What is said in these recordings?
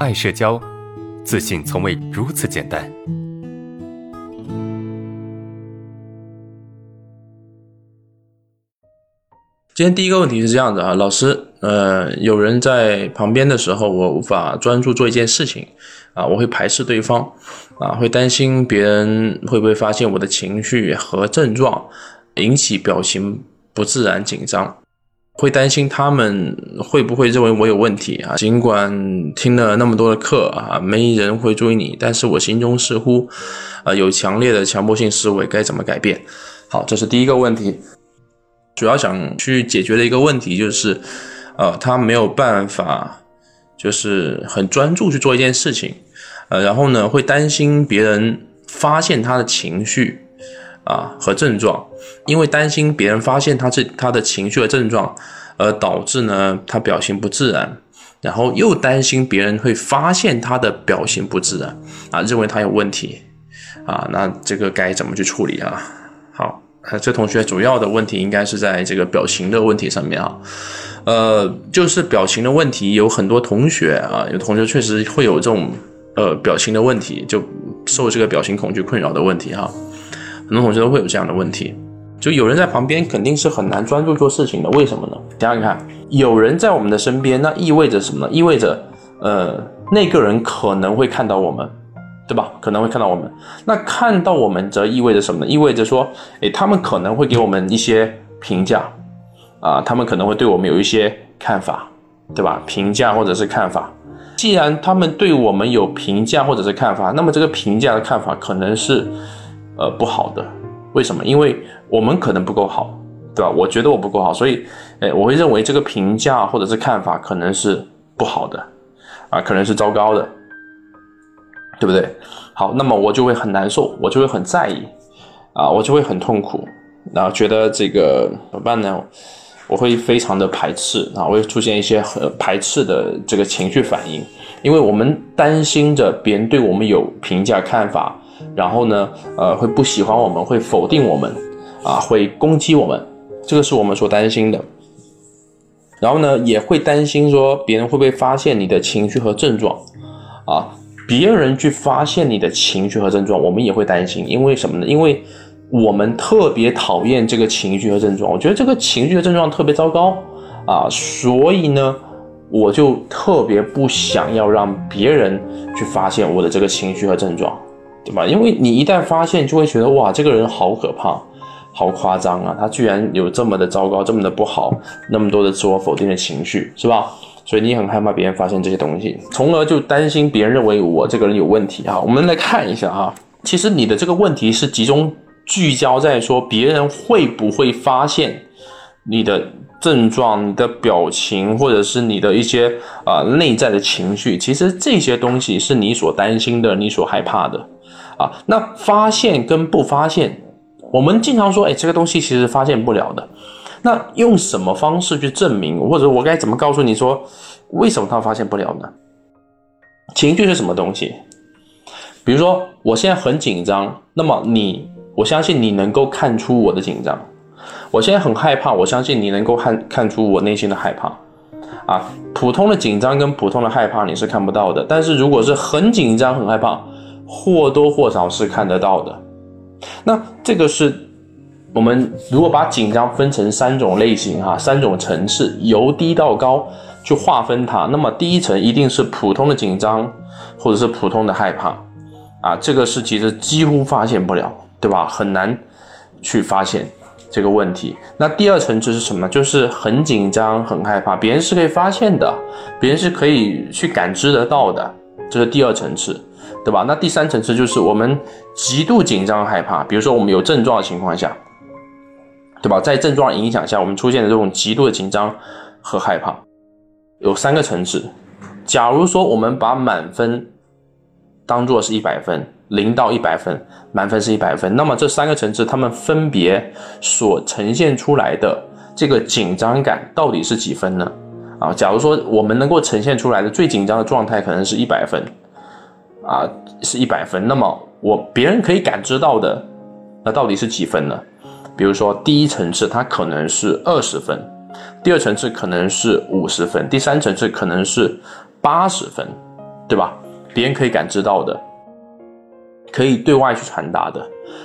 爱社交，自信从未如此简单。今天第一个问题是这样的啊，老师，呃，有人在旁边的时候，我无法专注做一件事情，啊，我会排斥对方，啊，会担心别人会不会发现我的情绪和症状，引起表情不自然、紧张。会担心他们会不会认为我有问题啊？尽管听了那么多的课啊，没人会注意你，但是我心中似乎，啊，有强烈的强迫性思维，该怎么改变？好，这是第一个问题，主要想去解决的一个问题就是，呃，他没有办法，就是很专注去做一件事情，呃，然后呢，会担心别人发现他的情绪。啊，和症状，因为担心别人发现他这他的情绪和症状，而导致呢他表情不自然，然后又担心别人会发现他的表情不自然，啊，认为他有问题，啊，那这个该怎么去处理啊？好，这同学主要的问题应该是在这个表情的问题上面啊，呃，就是表情的问题，有很多同学啊，有同学确实会有这种呃表情的问题，就受这个表情恐惧困扰的问题哈。很多同学都会有这样的问题，就有人在旁边肯定是很难专注做事情的。为什么呢？想想看，有人在我们的身边，那意味着什么呢？意味着，呃，那个人可能会看到我们，对吧？可能会看到我们。那看到我们，则意味着什么呢？意味着说，诶，他们可能会给我们一些评价，啊，他们可能会对我们有一些看法，对吧？评价或者是看法。既然他们对我们有评价或者是看法，那么这个评价的看法可能是。呃，不好的，为什么？因为我们可能不够好，对吧？我觉得我不够好，所以，哎，我会认为这个评价或者是看法可能是不好的，啊，可能是糟糕的，对不对？好，那么我就会很难受，我就会很在意，啊，我就会很痛苦，然后觉得这个怎么办呢？我会非常的排斥，啊，会出现一些很排斥的这个情绪反应，因为我们担心着别人对我们有评价看法。然后呢，呃，会不喜欢我们，会否定我们，啊，会攻击我们，这个是我们所担心的。然后呢，也会担心说别人会不会发现你的情绪和症状，啊，别人去发现你的情绪和症状，我们也会担心，因为什么呢？因为我们特别讨厌这个情绪和症状，我觉得这个情绪和症状特别糟糕，啊，所以呢，我就特别不想要让别人去发现我的这个情绪和症状。对吧？因为你一旦发现，就会觉得哇，这个人好可怕，好夸张啊！他居然有这么的糟糕，这么的不好，那么多的自我否定的情绪，是吧？所以你很害怕别人发现这些东西，从而就担心别人认为我这个人有问题啊。我们来看一下哈，其实你的这个问题是集中聚焦在说别人会不会发现你的症状、你的表情，或者是你的一些啊内在的情绪。其实这些东西是你所担心的，你所害怕的。啊，那发现跟不发现，我们经常说，哎，这个东西其实发现不了的。那用什么方式去证明，或者我该怎么告诉你说，为什么他发现不了呢？情绪是什么东西？比如说，我现在很紧张，那么你，我相信你能够看出我的紧张。我现在很害怕，我相信你能够看看出我内心的害怕。啊，普通的紧张跟普通的害怕你是看不到的，但是如果是很紧张、很害怕。或多或少是看得到的，那这个是我们如果把紧张分成三种类型哈，三种层次，由低到高去划分它。那么第一层一定是普通的紧张，或者是普通的害怕啊，这个是其实几乎发现不了，对吧？很难去发现这个问题。那第二层次是什么？就是很紧张、很害怕，别人是可以发现的，别人是可以去感知得到的，这是第二层次。对吧？那第三层次就是我们极度紧张害怕，比如说我们有症状的情况下，对吧？在症状影响下，我们出现的这种极度的紧张和害怕，有三个层次。假如说我们把满分当做是一百分，零到一百分，满分是一百分，那么这三个层次它们分别所呈现出来的这个紧张感到底是几分呢？啊，假如说我们能够呈现出来的最紧张的状态可能是一百分。啊，是一百分。那么我别人可以感知到的，那到底是几分呢？比如说第一层次它可能是二十分，第二层次可能是五十分，第三层次可能是八十分，对吧？别人可以感知到的，可以对外去传达的。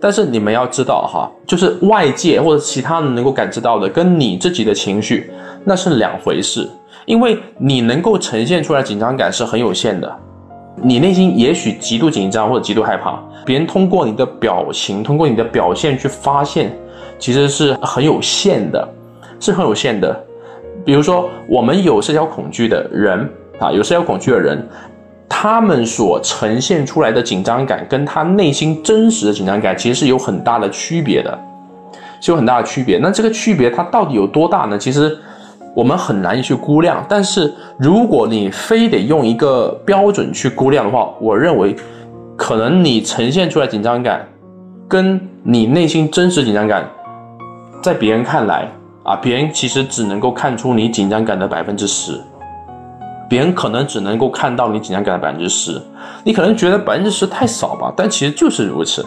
但是你们要知道哈，就是外界或者其他人能够感知到的，跟你自己的情绪那是两回事。因为你能够呈现出来紧张感是很有限的，你内心也许极度紧张或者极度害怕，别人通过你的表情，通过你的表现去发现，其实是很有限的，是很有限的。比如说，我们有社交恐惧的人啊，有社交恐惧的人，他们所呈现出来的紧张感，跟他内心真实的紧张感，其实是有很大的区别的，是有很大的区别。那这个区别它到底有多大呢？其实。我们很难去估量，但是如果你非得用一个标准去估量的话，我认为，可能你呈现出来紧张感，跟你内心真实紧张感，在别人看来啊，别人其实只能够看出你紧张感的百分之十，别人可能只能够看到你紧张感的百分之十，你可能觉得百分之十太少吧，但其实就是如此，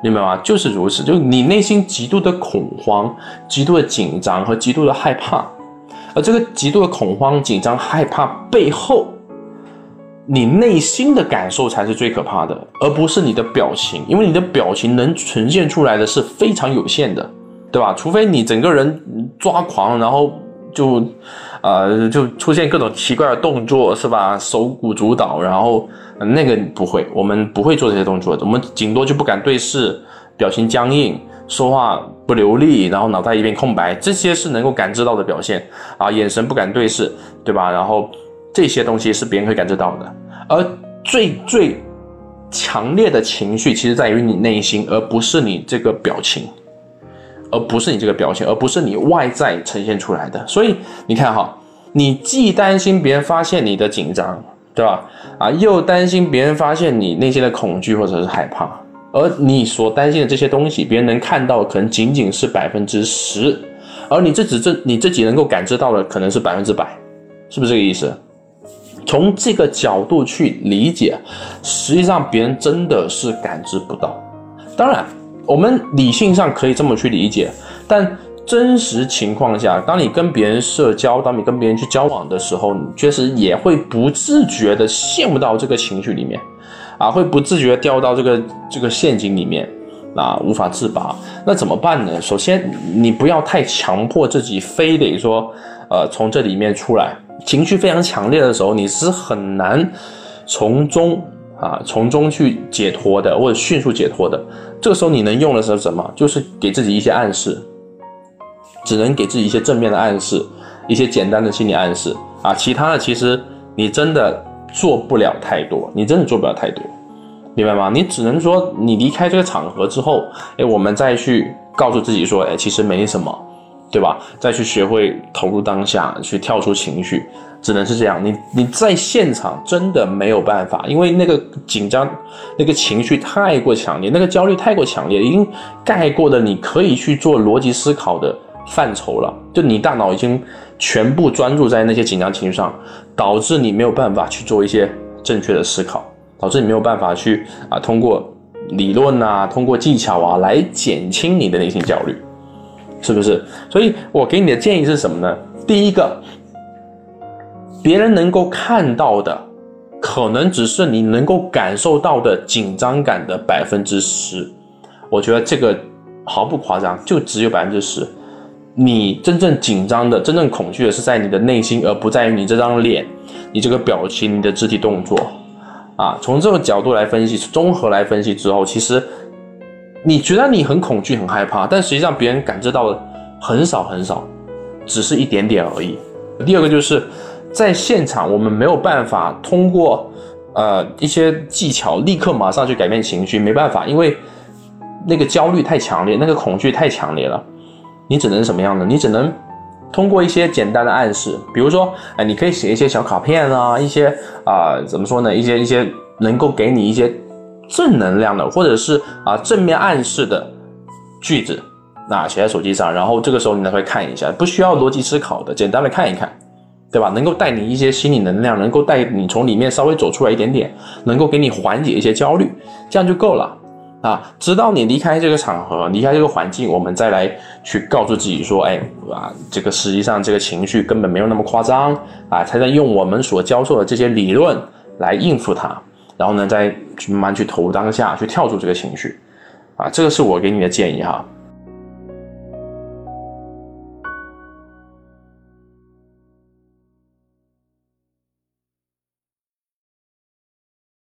明白吗？就是如此，就你内心极度的恐慌、极度的紧张和极度的害怕。而这个极度的恐慌、紧张、害怕背后，你内心的感受才是最可怕的，而不是你的表情，因为你的表情能呈现出来的是非常有限的，对吧？除非你整个人抓狂，然后就，呃，就出现各种奇怪的动作，是吧？手舞足蹈，然后那个不会，我们不会做这些动作，我们顶多就不敢对视，表情僵硬。说话不流利，然后脑袋一片空白，这些是能够感知到的表现啊，眼神不敢对视，对吧？然后这些东西是别人会感知到的，而最最强烈的情绪其实在于你内心，而不是你这个表情，而不是你这个表情，而不是你外在呈现出来的。所以你看哈，你既担心别人发现你的紧张，对吧？啊，又担心别人发现你内心的恐惧或者是害怕。而你所担心的这些东西，别人能看到可能仅仅是百分之十，而你自己这你自己能够感知到的可能是百分之百，是不是这个意思？从这个角度去理解，实际上别人真的是感知不到。当然，我们理性上可以这么去理解，但真实情况下，当你跟别人社交，当你跟别人去交往的时候，你确实也会不自觉的陷入到这个情绪里面。啊，会不自觉掉到这个这个陷阱里面，啊，无法自拔。那怎么办呢？首先，你不要太强迫自己，非得说，呃，从这里面出来。情绪非常强烈的时候，你是很难从中啊，从中去解脱的，或者迅速解脱的。这个时候，你能用的是什么？就是给自己一些暗示，只能给自己一些正面的暗示，一些简单的心理暗示啊。其他的，其实你真的。做不了太多，你真的做不了太多，明白吗？你只能说，你离开这个场合之后，哎，我们再去告诉自己说，哎，其实没什么，对吧？再去学会投入当下，去跳出情绪，只能是这样。你你在现场真的没有办法，因为那个紧张，那个情绪太过强烈，那个焦虑太过强烈，已经盖过了你可以去做逻辑思考的范畴了。就你大脑已经全部专注在那些紧张情绪上。导致你没有办法去做一些正确的思考，导致你没有办法去啊通过理论啊，通过技巧啊来减轻你的内心焦虑，是不是？所以我给你的建议是什么呢？第一个，别人能够看到的，可能只是你能够感受到的紧张感的百分之十，我觉得这个毫不夸张，就只有百分之十。你真正紧张的、真正恐惧的是在你的内心，而不在于你这张脸、你这个表情、你的肢体动作。啊，从这个角度来分析，综合来分析之后，其实你觉得你很恐惧、很害怕，但实际上别人感知到的很少很少，只是一点点而已。第二个就是在现场，我们没有办法通过呃一些技巧立刻马上去改变情绪，没办法，因为那个焦虑太强烈，那个恐惧太强烈了。你只能什么样的？你只能通过一些简单的暗示，比如说，哎，你可以写一些小卡片啊，一些啊，怎么说呢？一些一些能够给你一些正能量的，或者是啊正面暗示的句子，那写在手机上，然后这个时候你才会看一下，不需要逻辑思考的，简单的看一看，对吧？能够带你一些心理能量，能够带你从里面稍微走出来一点点，能够给你缓解一些焦虑，这样就够了。啊，直到你离开这个场合，离开这个环境，我们再来去告诉自己说，哎，啊，这个实际上这个情绪根本没有那么夸张啊，才能用我们所教授的这些理论来应付它，然后呢，再慢慢去投入当下，去跳出这个情绪，啊，这个是我给你的建议哈。